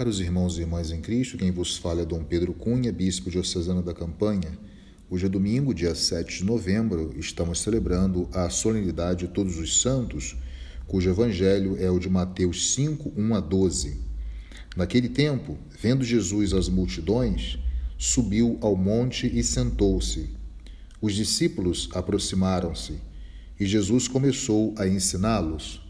Caros irmãos e irmãs em Cristo, quem vos fala é Dom Pedro Cunha, bispo diocesano da Campanha. Hoje é domingo, dia 7 de novembro, estamos celebrando a solenidade de Todos os Santos, cujo evangelho é o de Mateus 5, 1 a 12. Naquele tempo, vendo Jesus as multidões, subiu ao monte e sentou-se. Os discípulos aproximaram-se e Jesus começou a ensiná-los.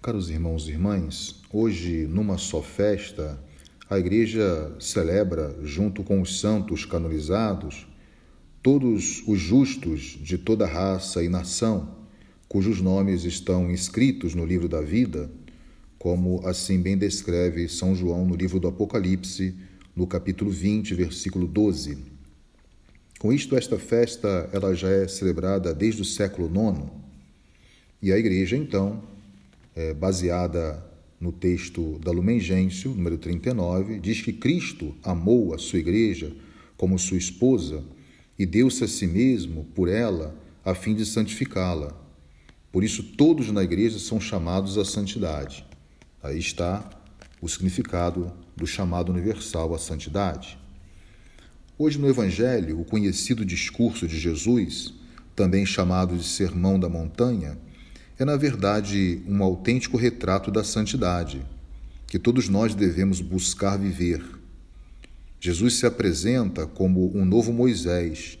Caros irmãos e irmãs, hoje, numa só festa, a Igreja celebra, junto com os santos canonizados, todos os justos de toda raça e nação, cujos nomes estão inscritos no livro da vida, como assim bem descreve São João no livro do Apocalipse, no capítulo 20, versículo 12. Com isto, esta festa ela já é celebrada desde o século IX, e a Igreja, então, é, baseada no texto da Lumen Gentium, número 39, diz que Cristo amou a sua igreja como sua esposa e deu-se a si mesmo por ela a fim de santificá-la. Por isso, todos na igreja são chamados à santidade. Aí está o significado do chamado universal à santidade. Hoje, no Evangelho, o conhecido discurso de Jesus, também chamado de Sermão da Montanha, é, na verdade, um autêntico retrato da santidade que todos nós devemos buscar viver. Jesus se apresenta como um novo Moisés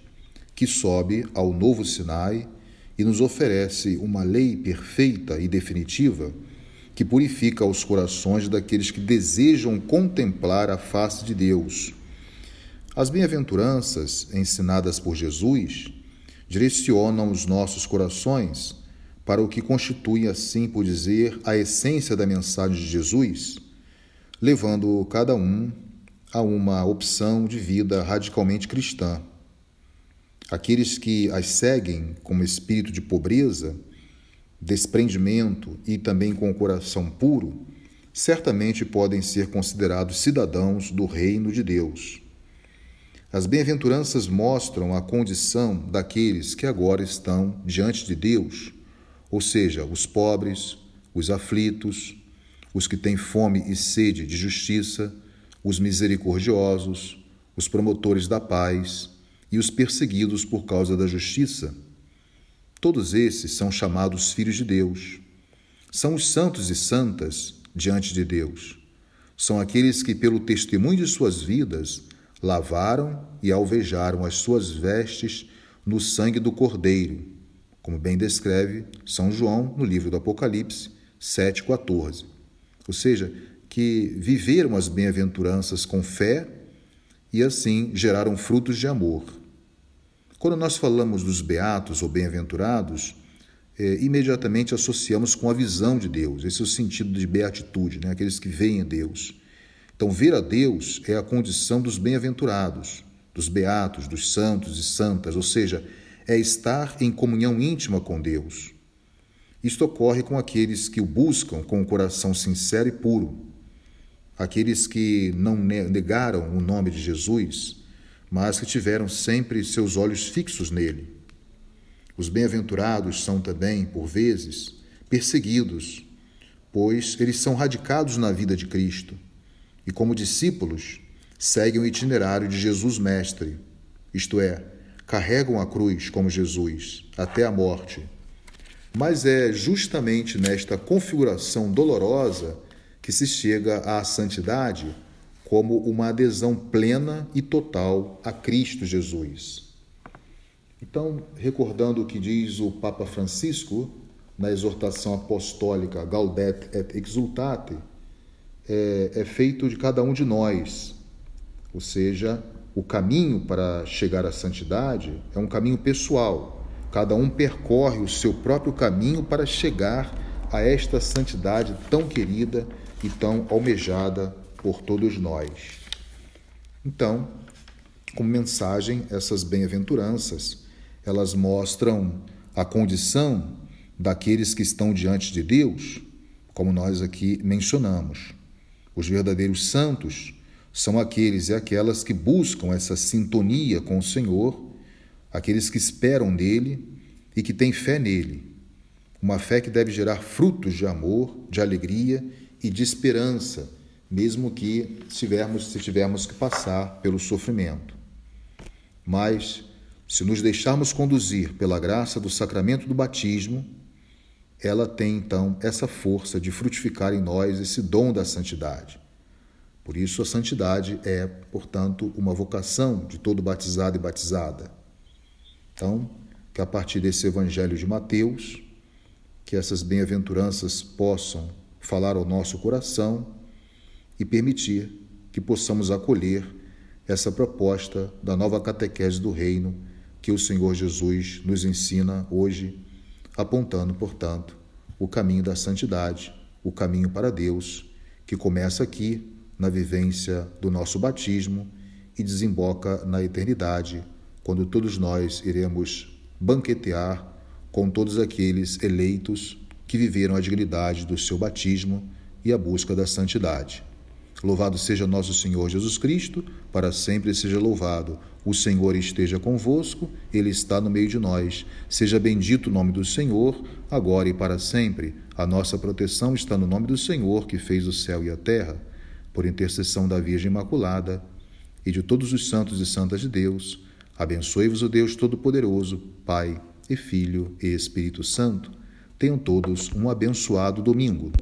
que sobe ao novo Sinai e nos oferece uma lei perfeita e definitiva que purifica os corações daqueles que desejam contemplar a face de Deus. As bem-aventuranças ensinadas por Jesus direcionam os nossos corações para o que constitui, assim por dizer, a essência da mensagem de Jesus, levando cada um a uma opção de vida radicalmente cristã. Aqueles que as seguem com espírito de pobreza, desprendimento e também com o coração puro, certamente podem ser considerados cidadãos do reino de Deus. As bem-aventuranças mostram a condição daqueles que agora estão diante de Deus ou seja, os pobres, os aflitos, os que têm fome e sede de justiça, os misericordiosos, os promotores da paz e os perseguidos por causa da justiça. Todos esses são chamados filhos de Deus. São os santos e santas diante de Deus. São aqueles que, pelo testemunho de suas vidas, lavaram e alvejaram as suas vestes no sangue do Cordeiro como bem descreve São João no livro do Apocalipse 7,14. Ou seja, que viveram as bem-aventuranças com fé e assim geraram frutos de amor. Quando nós falamos dos beatos ou bem-aventurados, é, imediatamente associamos com a visão de Deus. Esse é o sentido de beatitude, né? aqueles que veem a Deus. Então, ver a Deus é a condição dos bem-aventurados, dos beatos, dos santos e santas, ou seja, é estar em comunhão íntima com Deus. Isto ocorre com aqueles que o buscam com o coração sincero e puro, aqueles que não negaram o nome de Jesus, mas que tiveram sempre seus olhos fixos nele. Os bem-aventurados são também, por vezes, perseguidos, pois eles são radicados na vida de Cristo e, como discípulos, seguem o itinerário de Jesus Mestre, isto é, carregam a cruz como Jesus até a morte. Mas é justamente nesta configuração dolorosa que se chega à santidade como uma adesão plena e total a Cristo Jesus. Então, recordando o que diz o Papa Francisco na exortação apostólica Gaudet et Exultate, é, é feito de cada um de nós, ou seja, o caminho para chegar à santidade é um caminho pessoal. Cada um percorre o seu próprio caminho para chegar a esta santidade tão querida e tão almejada por todos nós. Então, como mensagem, essas bem-aventuranças, elas mostram a condição daqueles que estão diante de Deus, como nós aqui mencionamos. Os verdadeiros santos são aqueles e aquelas que buscam essa sintonia com o Senhor, aqueles que esperam nele e que têm fé nele. Uma fé que deve gerar frutos de amor, de alegria e de esperança, mesmo que tivermos, se tivermos que passar pelo sofrimento. Mas, se nos deixarmos conduzir pela graça do sacramento do batismo, ela tem então essa força de frutificar em nós esse dom da santidade. Por isso, a santidade é, portanto, uma vocação de todo batizado e batizada. Então, que a partir desse Evangelho de Mateus, que essas bem-aventuranças possam falar ao nosso coração e permitir que possamos acolher essa proposta da nova catequese do Reino que o Senhor Jesus nos ensina hoje, apontando, portanto, o caminho da santidade, o caminho para Deus, que começa aqui na vivência do nosso batismo e desemboca na eternidade, quando todos nós iremos banquetear com todos aqueles eleitos que viveram a dignidade do seu batismo e a busca da santidade. Louvado seja nosso Senhor Jesus Cristo, para sempre seja louvado. O Senhor esteja convosco, Ele está no meio de nós. Seja bendito o nome do Senhor, agora e para sempre. A nossa proteção está no nome do Senhor, que fez o céu e a terra por intercessão da Virgem Imaculada e de todos os santos e santas de Deus, abençoe-vos o Deus Todo-Poderoso, Pai e Filho e Espírito Santo. Tenham todos um abençoado domingo.